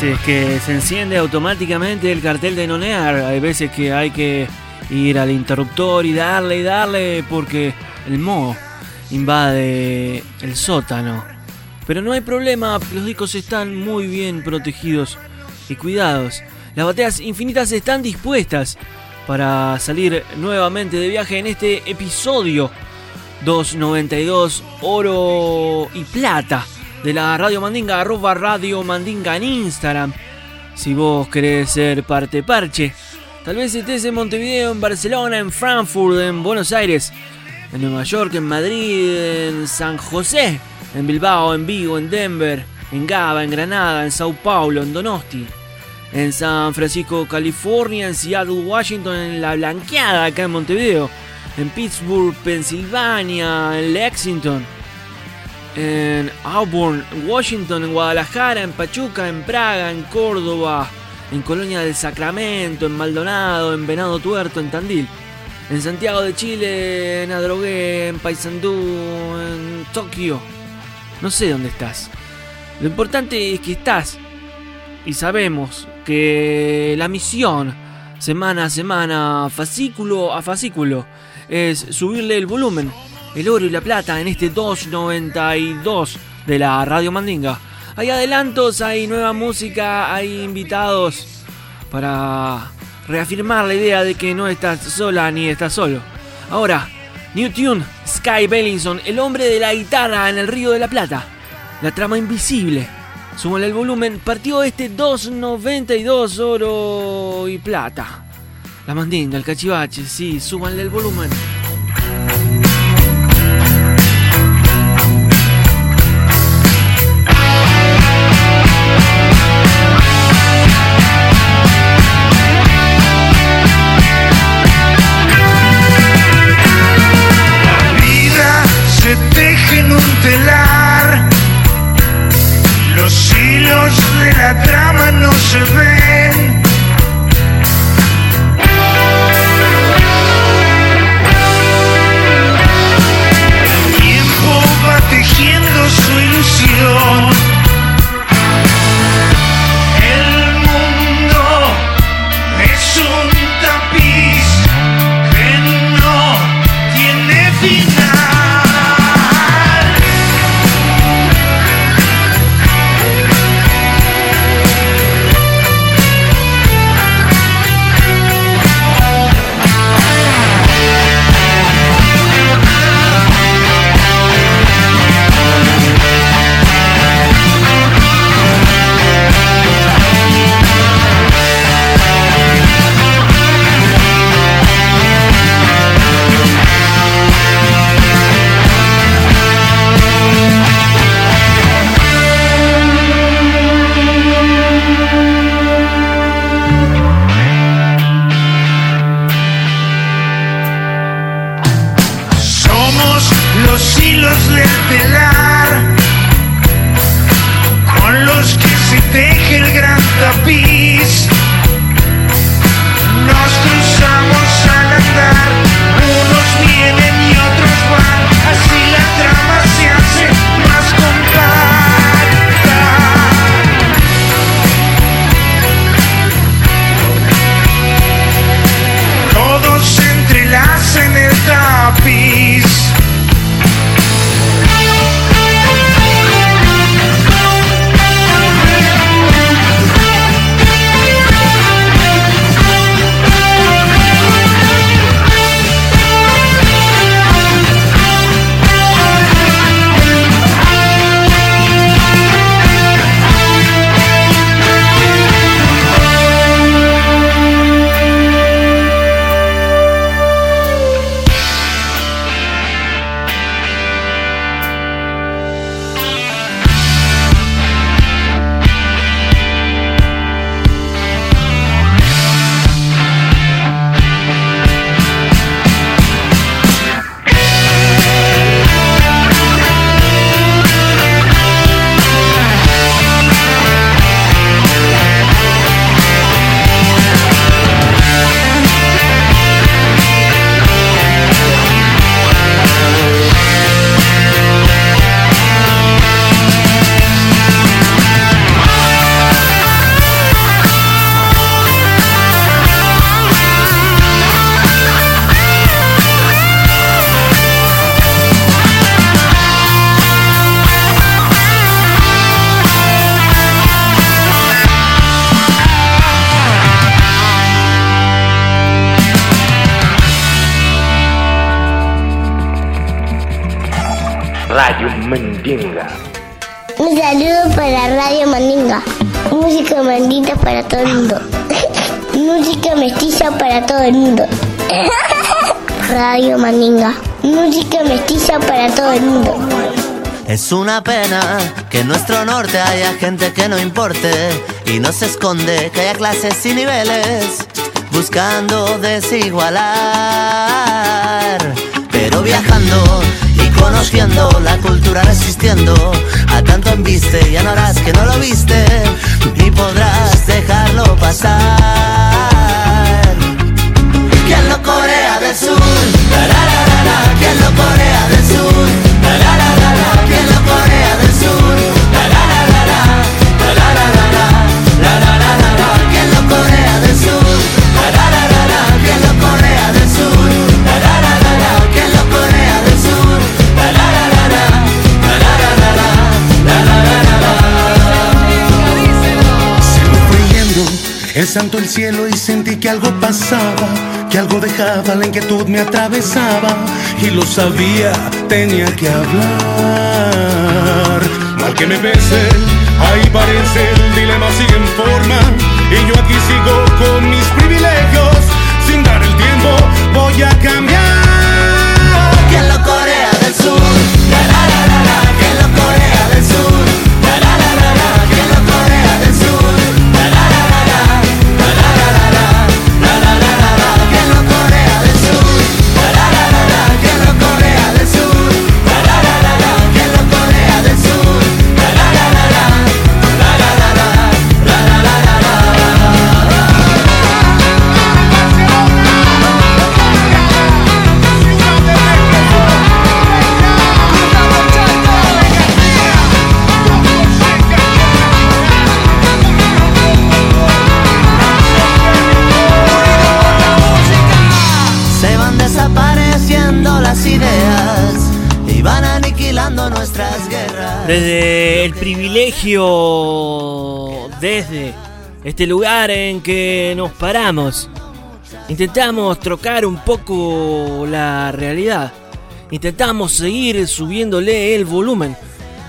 Veces que se enciende automáticamente el cartel de nonear, hay veces que hay que ir al interruptor y darle y darle porque el moho invade el sótano. Pero no hay problema, los discos están muy bien protegidos y cuidados. Las bateas infinitas están dispuestas para salir nuevamente de viaje en este episodio 292 oro y plata de la Radio Mandinga, arroba Radio Mandinga en Instagram. Si vos querés ser parte parche, tal vez estés en Montevideo, en Barcelona, en Frankfurt, en Buenos Aires, en Nueva York, en Madrid, en San José, en Bilbao, en Vigo, en Denver, en Gaba, en Granada, en Sao Paulo, en Donosti, en San Francisco, California, en Seattle, Washington, en La Blanqueada, acá en Montevideo, en Pittsburgh, Pensilvania, en Lexington, en Auburn, en Washington, en Guadalajara, en Pachuca, en Praga, en Córdoba, en Colonia del Sacramento, en Maldonado, en Venado Tuerto, en Tandil, en Santiago de Chile, en Adrogué, en Paysandú, en Tokio. No sé dónde estás. Lo importante es que estás y sabemos que la misión semana a semana, fascículo a fascículo, es subirle el volumen, el oro y la plata en este 292 de la Radio Mandinga. Hay adelantos, hay nueva música, hay invitados para reafirmar la idea de que no estás sola ni estás solo. Ahora, New Tune, Sky Bellinson, el hombre de la guitarra en el Río de la Plata. La trama invisible. Súmale el volumen, partió este 292 oro y plata. La mandinga, el cachivache, sí, súbanle el volumen. Mundo. Radio Mandinga. Música mestiza para todo el mundo. Es una pena que en nuestro norte haya gente que no importe y no se esconde que haya clases y niveles buscando desigualar. Pero viajando y conociendo la cultura resistiendo a tanto embiste, ya no harás que no lo viste ni podrás dejarlo pasar. ¿Quién lo Corea del Sur? La, la, la, la, la. ¿Quién lo Corea del Sur? La, la, la, la, la. ¿Quién lo Corea del Sur? La, la, la, la, la. La, la, la, la, la. La, la, la, la, la. ¿Quién lo Corea del Sur? La, la, la, la, la. ¿Quién lo Corea del Sur? La, la, la, la, la. ¿Quién lo Corea del Sur? La, la, la, la, la. La, la, la, la, la. La, la, la, la, la. Se fue yendo el santo el cielo y sentí que algo pasaba, que algo dejaba, la inquietud me atravesaba y lo sabía, tenía que hablar. Mal que me pese, ahí parece el dilema sigue en forma y yo aquí sigo con mis privilegios, sin dar el tiempo voy a cambiar. Desde el privilegio, desde este lugar en que nos paramos, intentamos trocar un poco la realidad. Intentamos seguir subiéndole el volumen.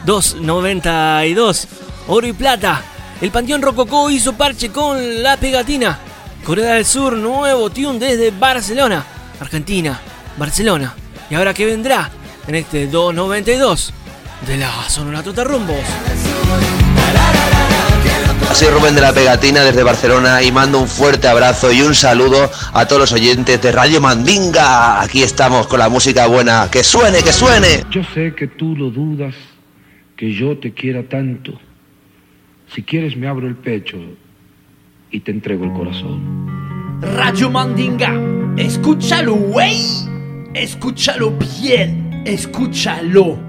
2.92, oro y plata. El Panteón Rococó hizo parche con la pegatina. Corea del Sur, nuevo tune desde Barcelona, Argentina, Barcelona. ¿Y ahora qué vendrá en este 292 de la Sonora Rumbos? La la la la la, ¿quién lo Soy Rubén de la Pegatina desde Barcelona y mando un fuerte abrazo y un saludo a todos los oyentes de Radio Mandinga. Aquí estamos con la música buena. ¡Que suene, que suene! Yo sé que tú lo dudas, que yo te quiera tanto. Si quieres me abro el pecho y te entrego el corazón. Radio Mandinga, escúchalo, güey. Escúchalo bien, escúchalo.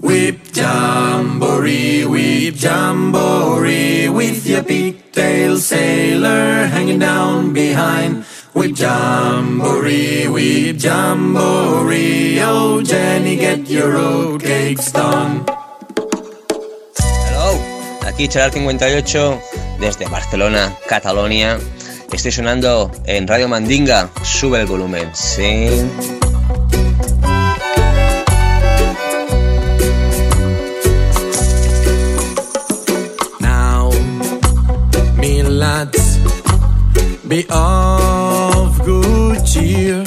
Whip jamboree, whip jamboree, with your pigtail sailor hanging down behind. Whip jamboree, whip jamboree, oh Jenny, get your road cakes done. Hello, aquí Charal 58 desde Barcelona, Catalonia. Estoy sonando en Radio Mandinga. Sube el volumen, sí. Be of good cheer,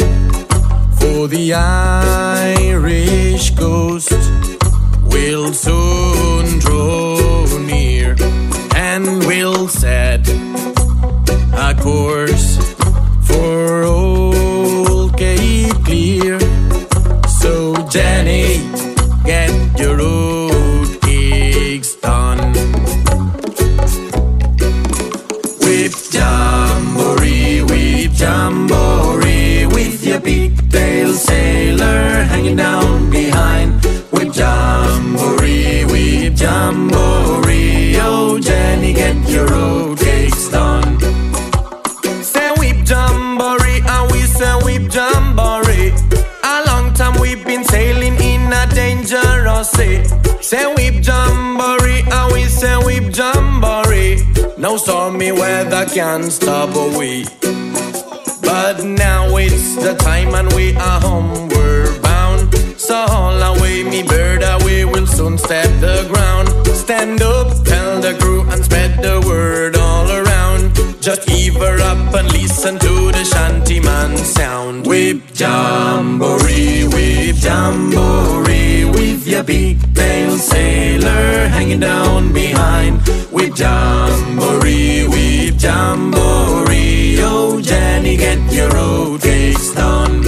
for the Irish coast will soon draw near, and will set a course for old Cape Clear. So Jenny, with pigtail sailor hanging down behind. Whip jamboree, whip jamboree, oh Jenny, get your road cakes done. Say whip jamboree, and we say whip jamboree. A long time we've been sailing in a dangerous sea. Say whip jamboree, and we say whip jamboree. No stormy weather can stop we. But now it's the time and we are homeward bound. So haul away, me bird, away we'll soon step the ground. Stand up, tell the crew and spread the word all around. Just heave her up and listen to the shanty man sound. Whip jamboree, whip jamboree, with your big tail sailor hanging down behind. Whip jamboree, whip jamboree, oh Jenny, get your road cakes done.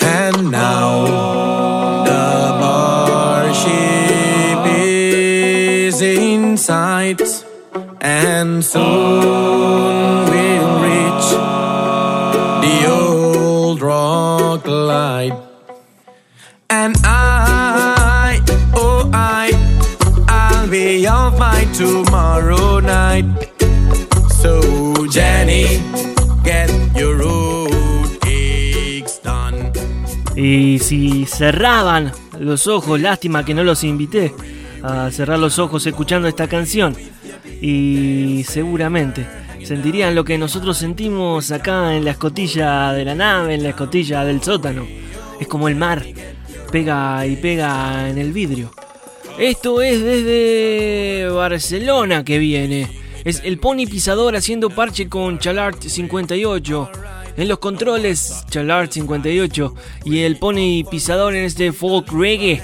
And now the bar ship is in sight, and soon si cerraban los ojos, lástima que no los invité a cerrar los ojos escuchando esta canción. Y seguramente sentirían lo que nosotros sentimos acá en la escotilla de la nave, en la escotilla del sótano. Es como el mar, pega y pega en el vidrio. Esto es desde Barcelona que viene. Es el Pony Pisador haciendo parche con Chalart 58. En los controles, Chalart 58. Y el Pony Pisador en este folk reggae.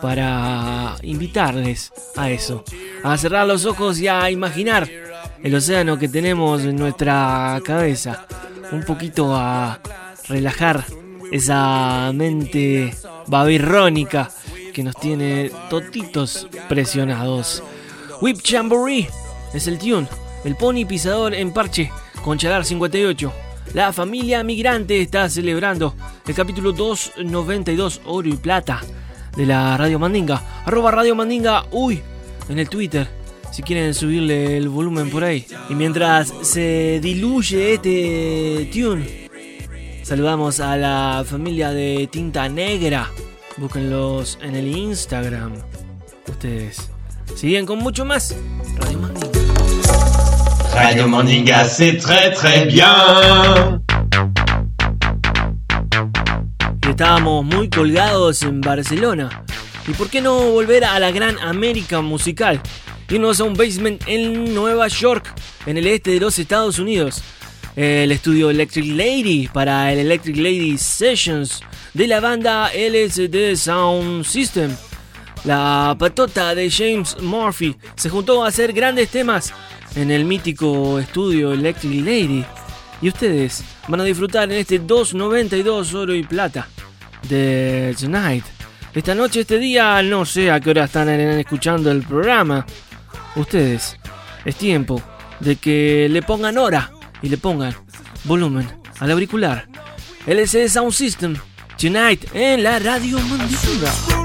Para invitarles a eso. A cerrar los ojos y a imaginar el océano que tenemos en nuestra cabeza. Un poquito a relajar esa mente babirrónica que nos tiene totitos presionados. Whip Jamboree es el tune, el pony pisador en parche con Chalar 58. La familia migrante está celebrando el capítulo 292 Oro y Plata de la Radio Mandinga. Arroba Radio Mandinga, uy, en el Twitter. Si quieren subirle el volumen por ahí. Y mientras se diluye este tune, saludamos a la familia de Tinta Negra. Búsquenlos en el Instagram. Ustedes siguen con mucho más. Radio Mandinga. Estábamos muy colgados en Barcelona. ¿Y por qué no volver a la gran América musical? Irnos a un basement en Nueva York, en el este de los Estados Unidos. El estudio Electric Lady para el Electric Lady Sessions de la banda LSD Sound System. La patota de James Murphy se juntó a hacer grandes temas en el mítico estudio Electric Lady. Y ustedes van a disfrutar en este 292 oro y plata de Tonight. Esta noche, este día, no sé a qué hora están escuchando el programa. Ustedes, es tiempo de que le pongan hora y le pongan volumen al auricular. LCD Sound System, Tonight en la radio Mandíbula.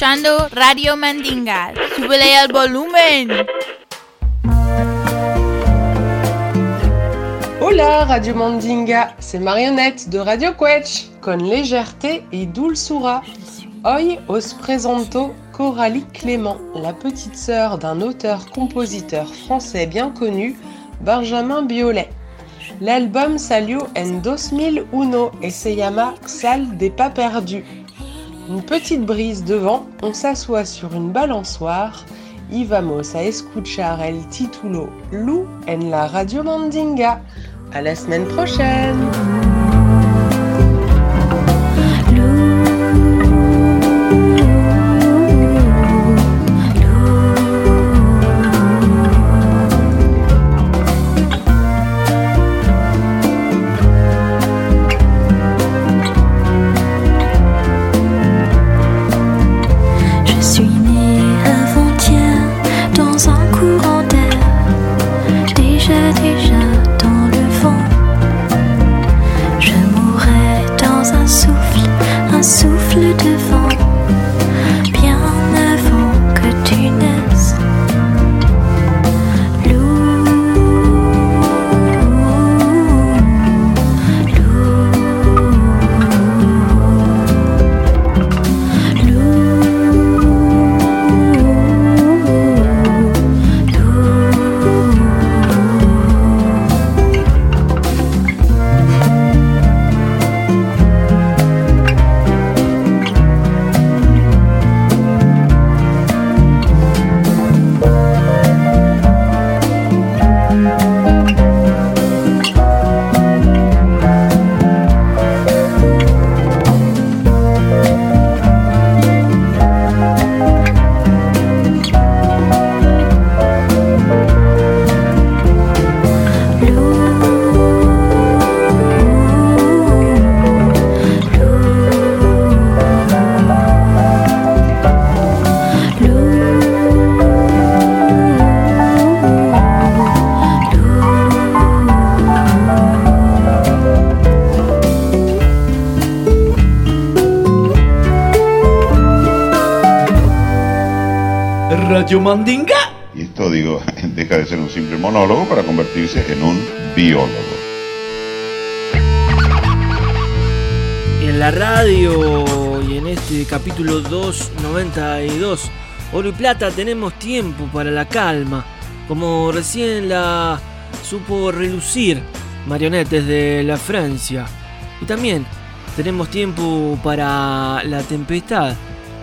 Radio Mandinga. Súbele al volumen. Hola Radio Mandinga, c'est Marionnette de Radio Quetch, con légèreté et dulzura. Hoy os presento Coralie Clément, la petite sœur d'un auteur-compositeur français bien connu, Benjamin Biolay. L'album salió en 2001 et se llama Xal des pas perdus. Une petite brise de vent, on s'assoit sur une balançoire y vamos a escuchar el título Lou en la Radio Mandinga. À la semaine prochaine! Radio Mandinga. Y esto, digo, deja de ser un simple monólogo para convertirse en un biólogo. En la radio y en este capítulo 292, Oro y Plata, tenemos tiempo para la calma, como recién la supo relucir Marionetes de la Francia. Y también tenemos tiempo para la tempestad,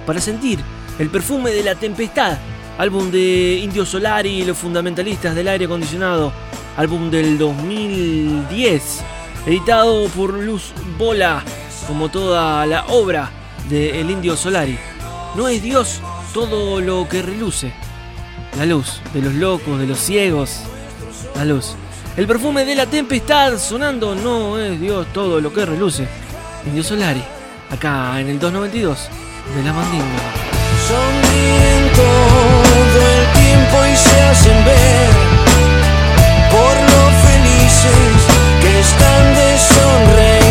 para sentir el perfume de la tempestad, álbum de Indio Solari y los fundamentalistas del aire acondicionado, álbum del 2010, editado por Luz Bola, como toda la obra de El Indio Solari. No es Dios todo lo que reluce, la luz de los locos, de los ciegos, la luz. El perfume de la tempestad sonando no es Dios todo lo que reluce. Indio Solari, acá en el 292 de la Mandinga. Todo el tiempo y se hacen ver por lo felices que están de sonreír.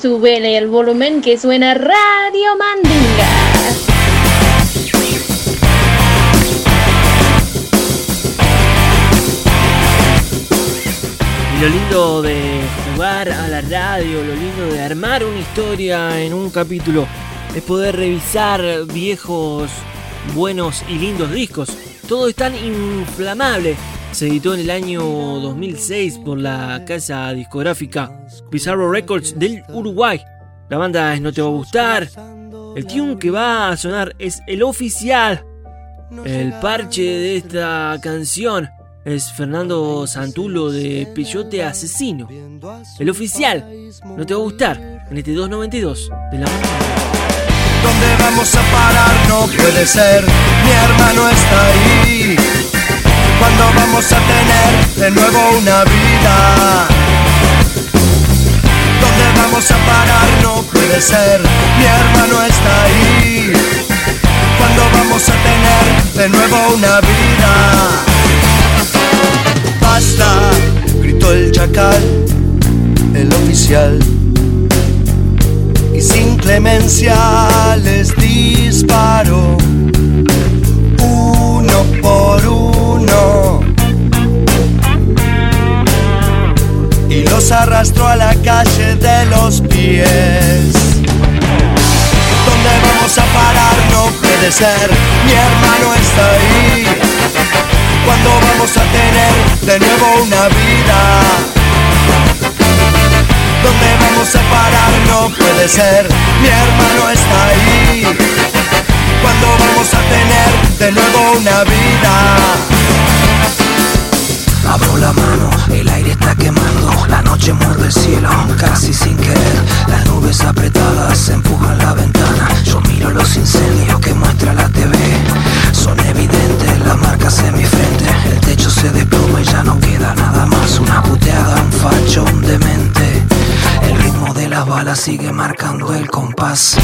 Súbele el volumen que suena Radio Mandinga. Lo lindo de jugar a la radio, lo lindo de armar una historia en un capítulo, es poder revisar viejos, buenos y lindos discos. Todo es tan inflamable. Se editó en el año 2006 por la casa discográfica Pizarro Records del Uruguay. La banda es No Te Va a Gustar. El tune que va a sonar es el oficial. El parche de esta canción es Fernando Santulo de Peyote Asesino. El oficial, no te va a gustar, en este 292 de la ¿Dónde vamos a parar? No puede ser, mi hermano está ahí. ¿Cuándo vamos a tener de nuevo una vida? ¿Dónde vamos a parar? No puede ser, mi hermano está ahí. ¿Cuándo vamos a tener de nuevo una vida? Basta, gritó el chacal, el oficial. Y sin clemencia les disparó, uno por uno. Y los arrastró a la calle de los pies. ¿Dónde vamos a parar? No puede ser, mi hermano está ahí. ¿Cuándo vamos a tener de nuevo una vida? ¿Dónde vamos a parar? No puede ser, mi hermano está ahí. ¿Cuándo vamos a tener de nuevo una vida? Abro la mano, el aire está quemando, la noche muerde el cielo, casi sin querer. Las nubes apretadas empujan la ventana. Yo miro los incendios que muestra la TV. Son evidentes las marcas en mi frente. El techo se desploma y ya no queda nada más. Una puteada, un facho, un demente. El ritmo de las balas sigue marcando el compás.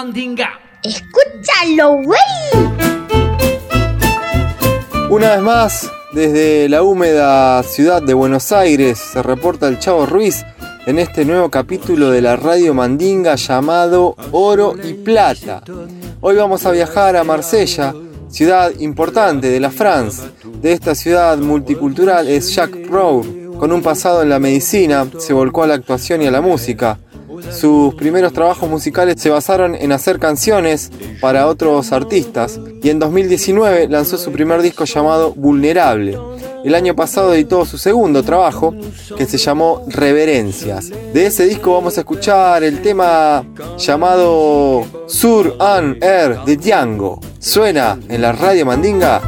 Mandinga. Escúchalo, güey. Una vez más, desde la húmeda ciudad de Buenos Aires, se reporta el Chavo Ruiz en este nuevo capítulo de la Radio Mandinga llamado Oro y Plata. Hoy vamos a viajar a Marsella, ciudad importante de la France. De esta ciudad multicultural es Jacques Rowe. Con un pasado en la medicina, se volcó a la actuación y a la música. Sus primeros trabajos musicales se basaron en hacer canciones para otros artistas y en 2019 lanzó su primer disco llamado Vulnerable. El año pasado editó su segundo trabajo que se llamó Reverencias. De ese disco vamos a escuchar el tema llamado Sur un Air de Django. Suena en la radio mandinga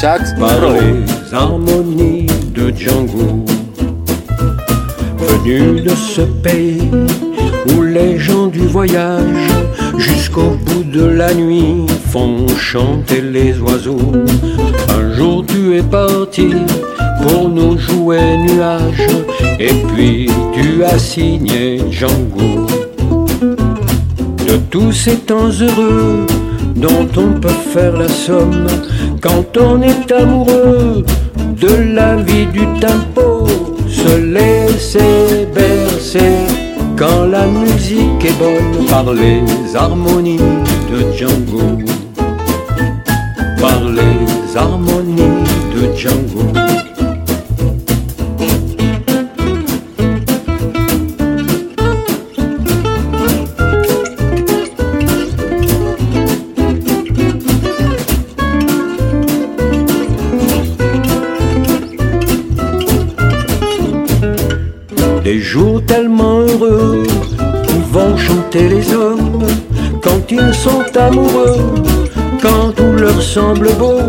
Jacques par Rowe. les harmonies de où les gens du voyage jusqu'au bout de la nuit font chanter les oiseaux. Un jour tu es parti pour nous jouer nuage et puis tu as signé Django. De tous ces temps heureux dont on peut faire la somme quand on est amoureux de la vie du tempo, se laisser bercer quand la musique est bonne par les harmonies de Django, par les harmonies de Django. Amoureux, quand tout leur semble beau,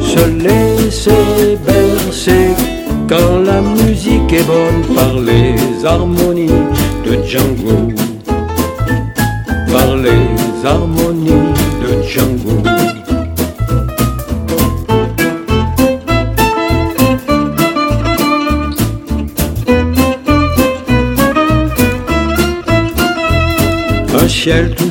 se laisser bercer. Quand la musique est bonne par les harmonies de Django, par les harmonies de Django. Un ciel tout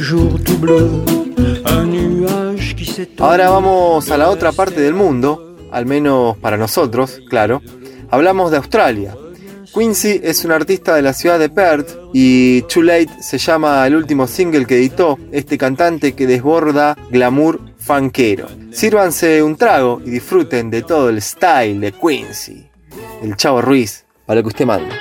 Ahora vamos a la otra parte del mundo, al menos para nosotros, claro. Hablamos de Australia. Quincy es un artista de la ciudad de Perth y Too Late se llama el último single que editó este cantante que desborda glamour funkero. Sírvanse un trago y disfruten de todo el style de Quincy. El Chavo Ruiz, para lo que usted manda.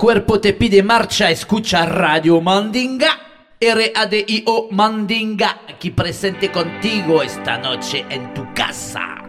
cuerpo te pide marcha, escucha Radio Mandinga. R-A-D-I-O Mandinga, aquí presente contigo esta noche en tu casa.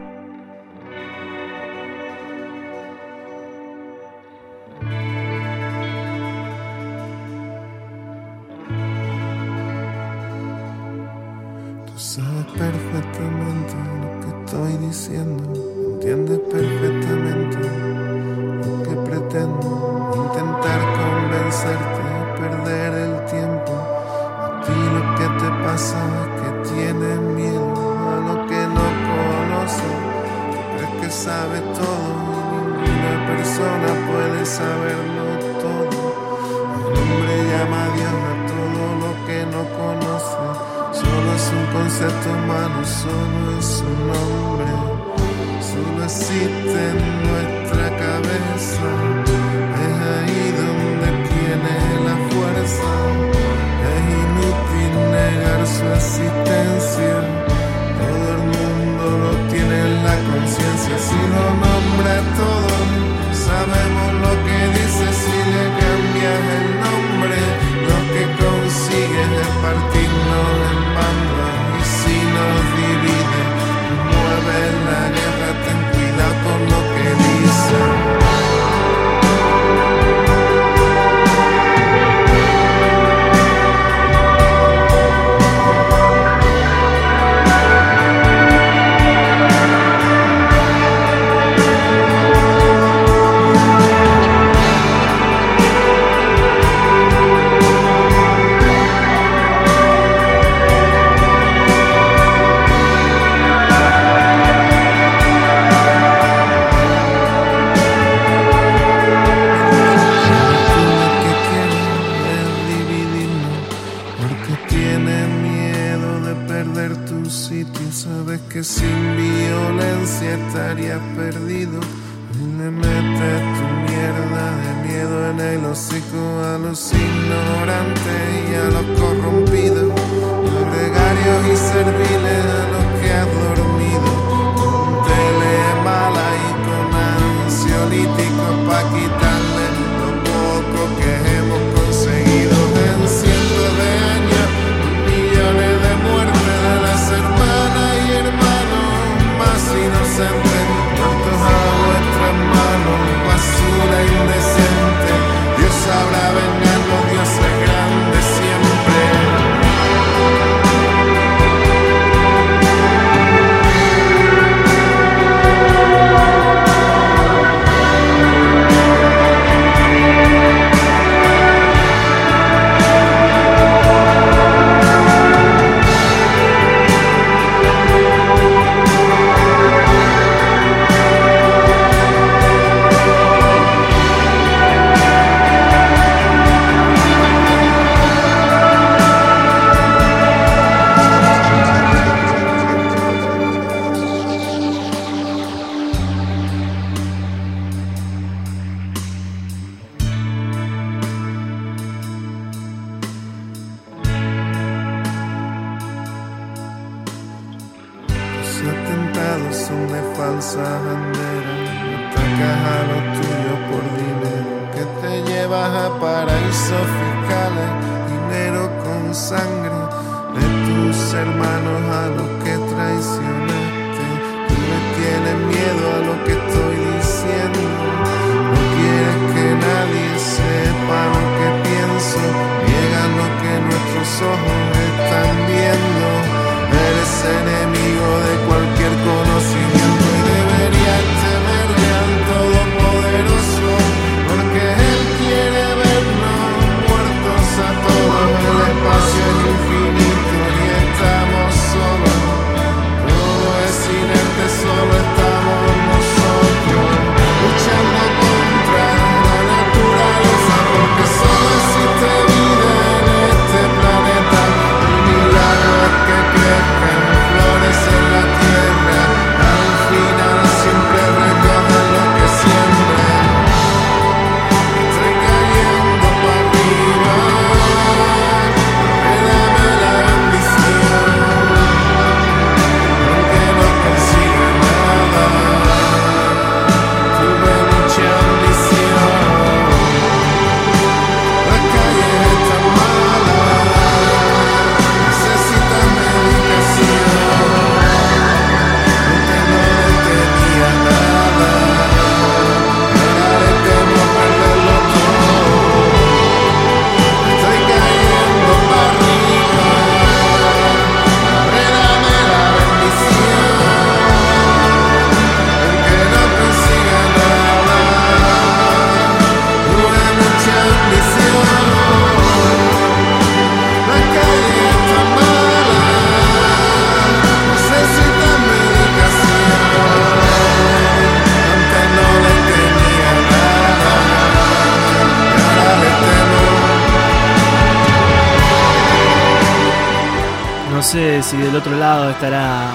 Estará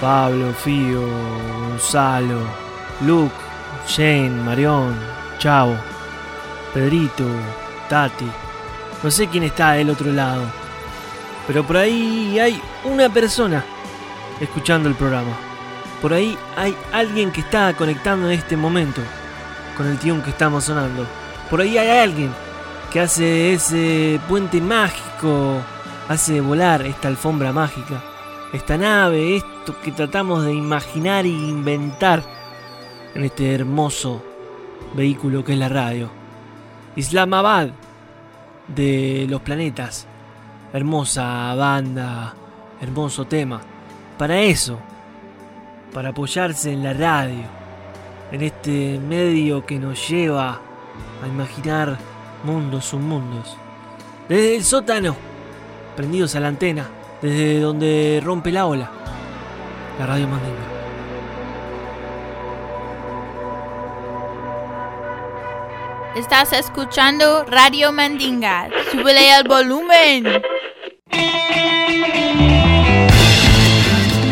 Pablo, Fío, Gonzalo, Luke, Jane, Marión, Chavo, Pedrito, Tati. No sé quién está del otro lado. Pero por ahí hay una persona escuchando el programa. Por ahí hay alguien que está conectando en este momento con el tune que estamos sonando. Por ahí hay alguien que hace ese puente mágico, hace volar esta alfombra mágica, esta nave, esto que tratamos de imaginar e inventar en este hermoso vehículo que es la radio. Islamabad de los planetas. Hermosa banda, hermoso tema. Para eso, para apoyarse en la radio, en este medio que nos lleva a imaginar mundos submundos. Desde el sótano, prendidos a la antena, desde donde rompe la ola, la radio Mandinga. Estás escuchando Radio Mandinga. Súbele al volumen.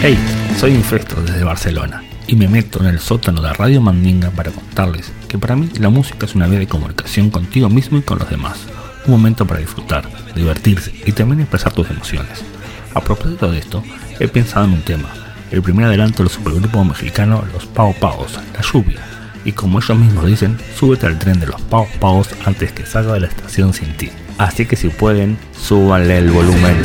Hey, soy Infesto desde Barcelona y me meto en el sótano de Radio Mandinga para contarles que para mí la música es una vía de comunicación contigo mismo y con los demás. Un momento para disfrutar, divertirse y también expresar tus emociones. A propósito de esto, he pensado en un tema, el primer adelanto del supergrupo mexicano Los Pau Paos, La Lluvia. Y como ellos mismos dicen, súbete al tren de los Pau Paos antes que salga de la estación sin ti. Así que si pueden, súbanle el volumen.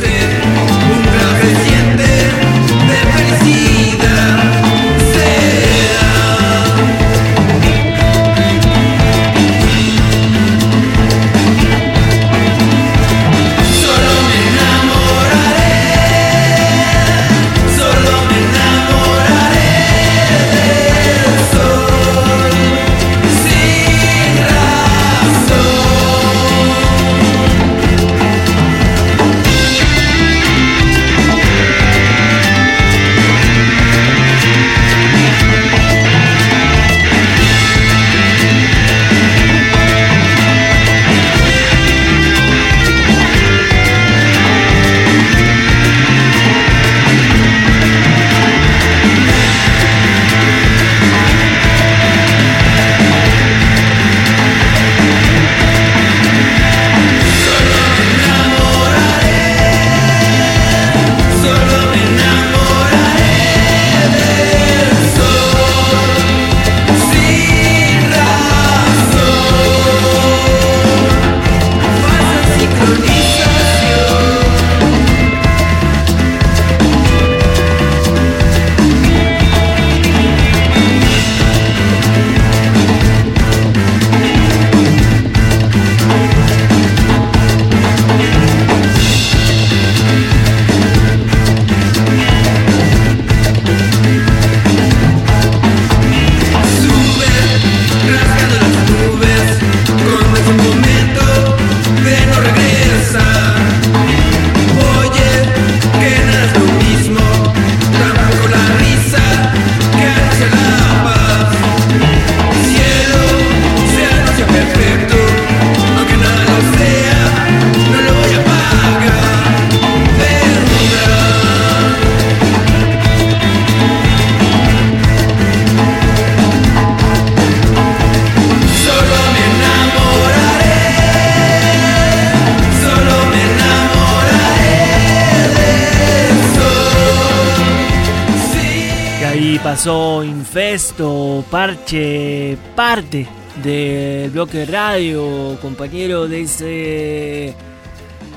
Parte del bloque radio, compañero de ese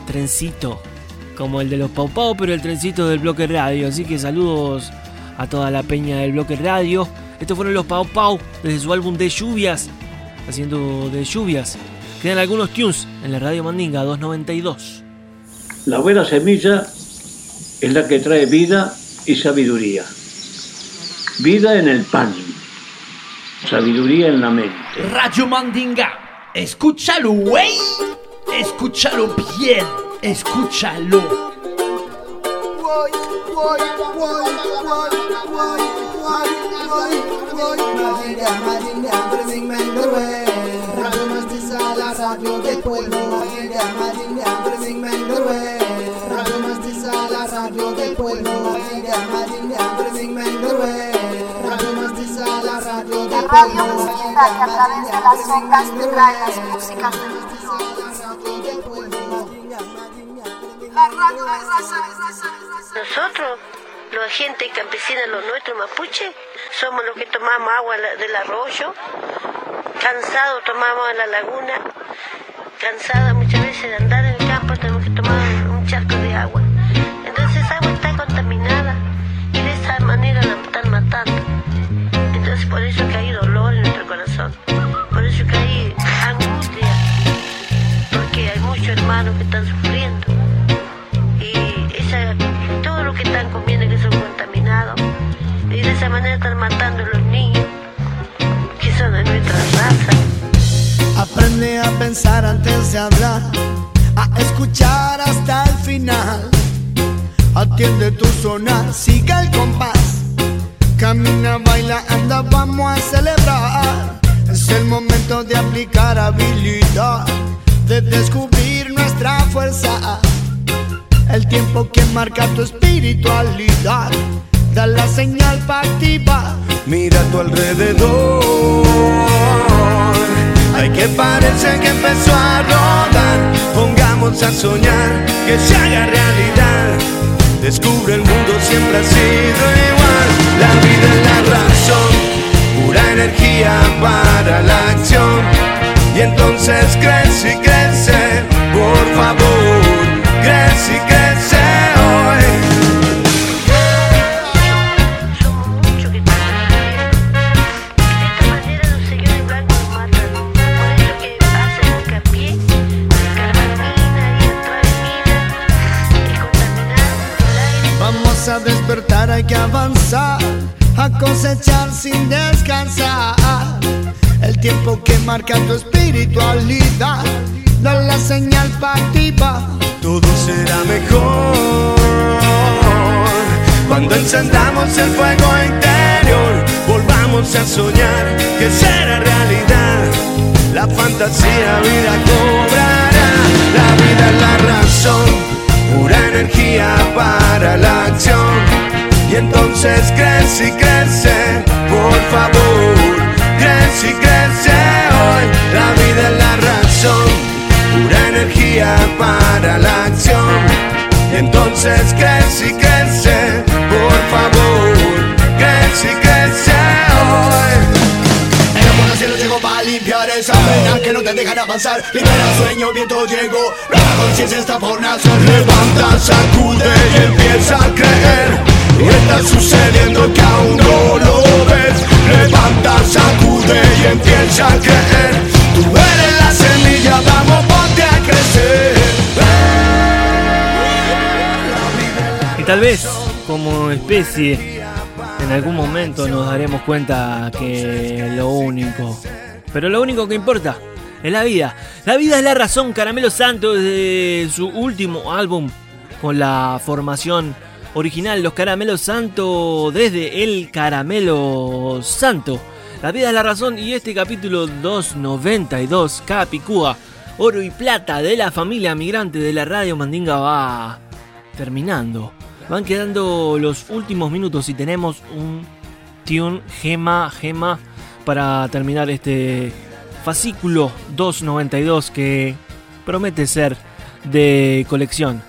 trencito, como el de los Pau Pau, pero el trencito del bloque radio. Así que saludos a toda la peña del bloque radio. Estos fueron los Pau Pau desde su álbum de lluvias, haciendo de lluvias. Quedan algunos tunes en la radio Mandinga 292. La buena semilla es la que trae vida y sabiduría. Vida en el pan, sabiduría en la mente. Radio Mandinga. Escúchalo, güey. Escúchalo bien. Escúchalo. Radio pueblo. La radio del pueblo. Radio que a través de las ondas te músicas del La Nosotros, la gente campesina, los nuestros mapuche, somos los que tomamos agua del arroyo, cansados tomamos en la laguna, cansadas muchas veces de andar en el campo, tenemos que tomar un charco de agua. Por eso que hay dolor en nuestro corazón, por eso que hay angustia, porque hay muchos hermanos que están sufriendo y esa, todo lo que están comiendo que son contaminados y de esa manera están matando a los niños que son de nuestra raza. Aprende a pensar antes de hablar, a escuchar hasta el final. Atiende tu sonar, siga el compás. Camina, baila, anda, vamos a celebrar. Es el momento de aplicar habilidad, de descubrir nuestra fuerza. El tiempo que marca tu espiritualidad, da la señal para activar. Mira a tu alrededor. Hay que parece que empezó a rodar. Pongamos a soñar que se haga realidad. Descubre el mundo siempre ha sido igual. La vida es la razón, pura energía para la acción. Y entonces crece y crece, por favor, crece y crece hay que avanzar, a cosechar sin descansar. El tiempo que marca tu espiritualidad, da la señal para activar. todo será mejor. Cuando encendamos el fuego interior, volvamos a soñar que será realidad. La fantasía vida cobrará, la vida es la razón, pura energía para la acción. Y entonces crece y crece, por favor, crece y crece hoy. La vida es la razón, pura energía para la acción. Y entonces crece y crece, por favor, crece y crece hoy. El cielo llegó para limpiar esa pena que no te dejan avanzar. Libera sueño, viento llegó, la conciencia está por nacer. Levanta, sacude y empieza a creer. Y está sucediendo que aún no lo ves. Levanta, sacude y empieza a creer. Tú eres la semilla, vamos, ponte a crecer. Y tal vez, como especie, en algún momento nos daremos cuenta que lo único, pero lo único que importa es la vida. La vida es la razón. Caramelo Santos de su último álbum con la formación original, Los Caramelos Santos, desde el Caramelo Santo. La vida es la razón y este capítulo 292, Capicúa, oro y plata de la familia migrante de la radio Mandinga va terminando. Van quedando los últimos minutos y tenemos un tune gema, gema para terminar este fascículo 292 que promete ser de colección.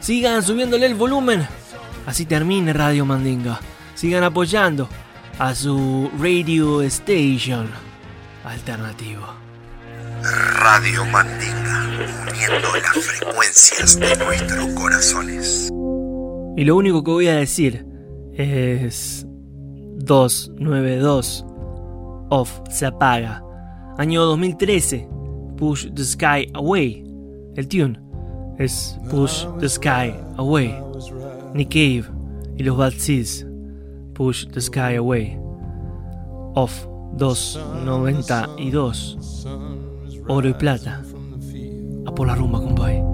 Sigan subiéndole el volumen, así termine Radio Mandinga. Sigan apoyando a su radio station alternativo. Radio Mandinga, uniendo las frecuencias de nuestros corazones. Y lo único que voy a decir es 292 Off se apaga. Año 2013. Push the Sky Away. El tune es Push the Sky Away. Nick Cave y los Bad. Push the Sky Away. Off 292. Oro y plata. A por la rumba, compadre.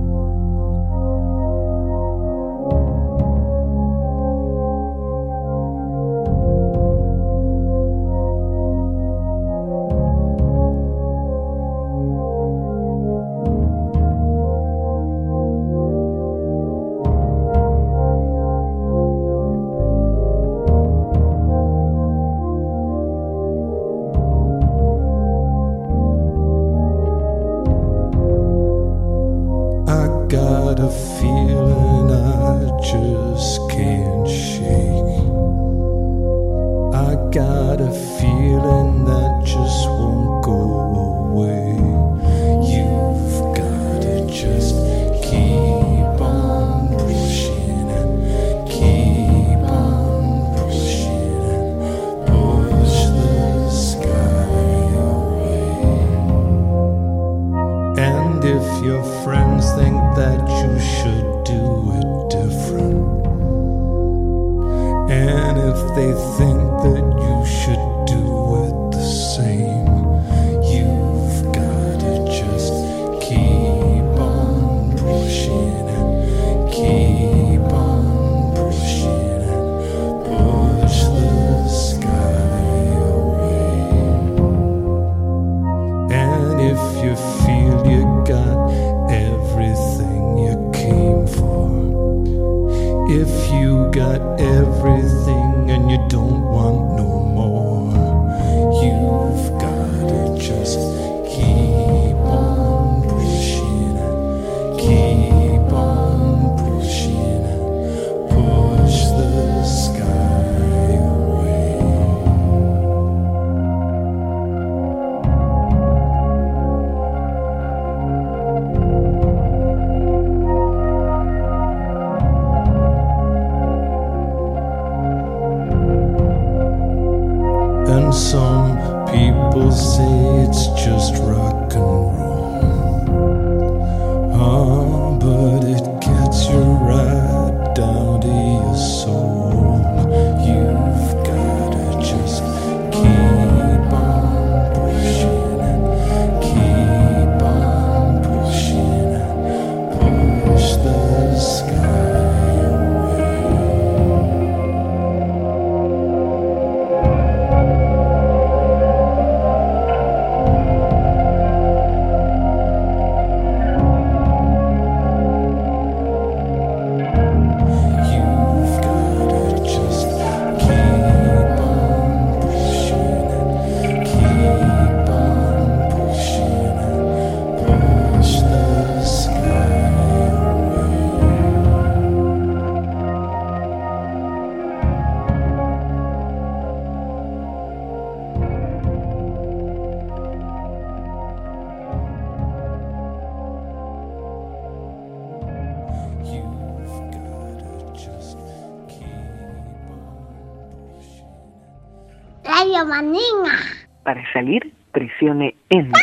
Salir, presione Enter.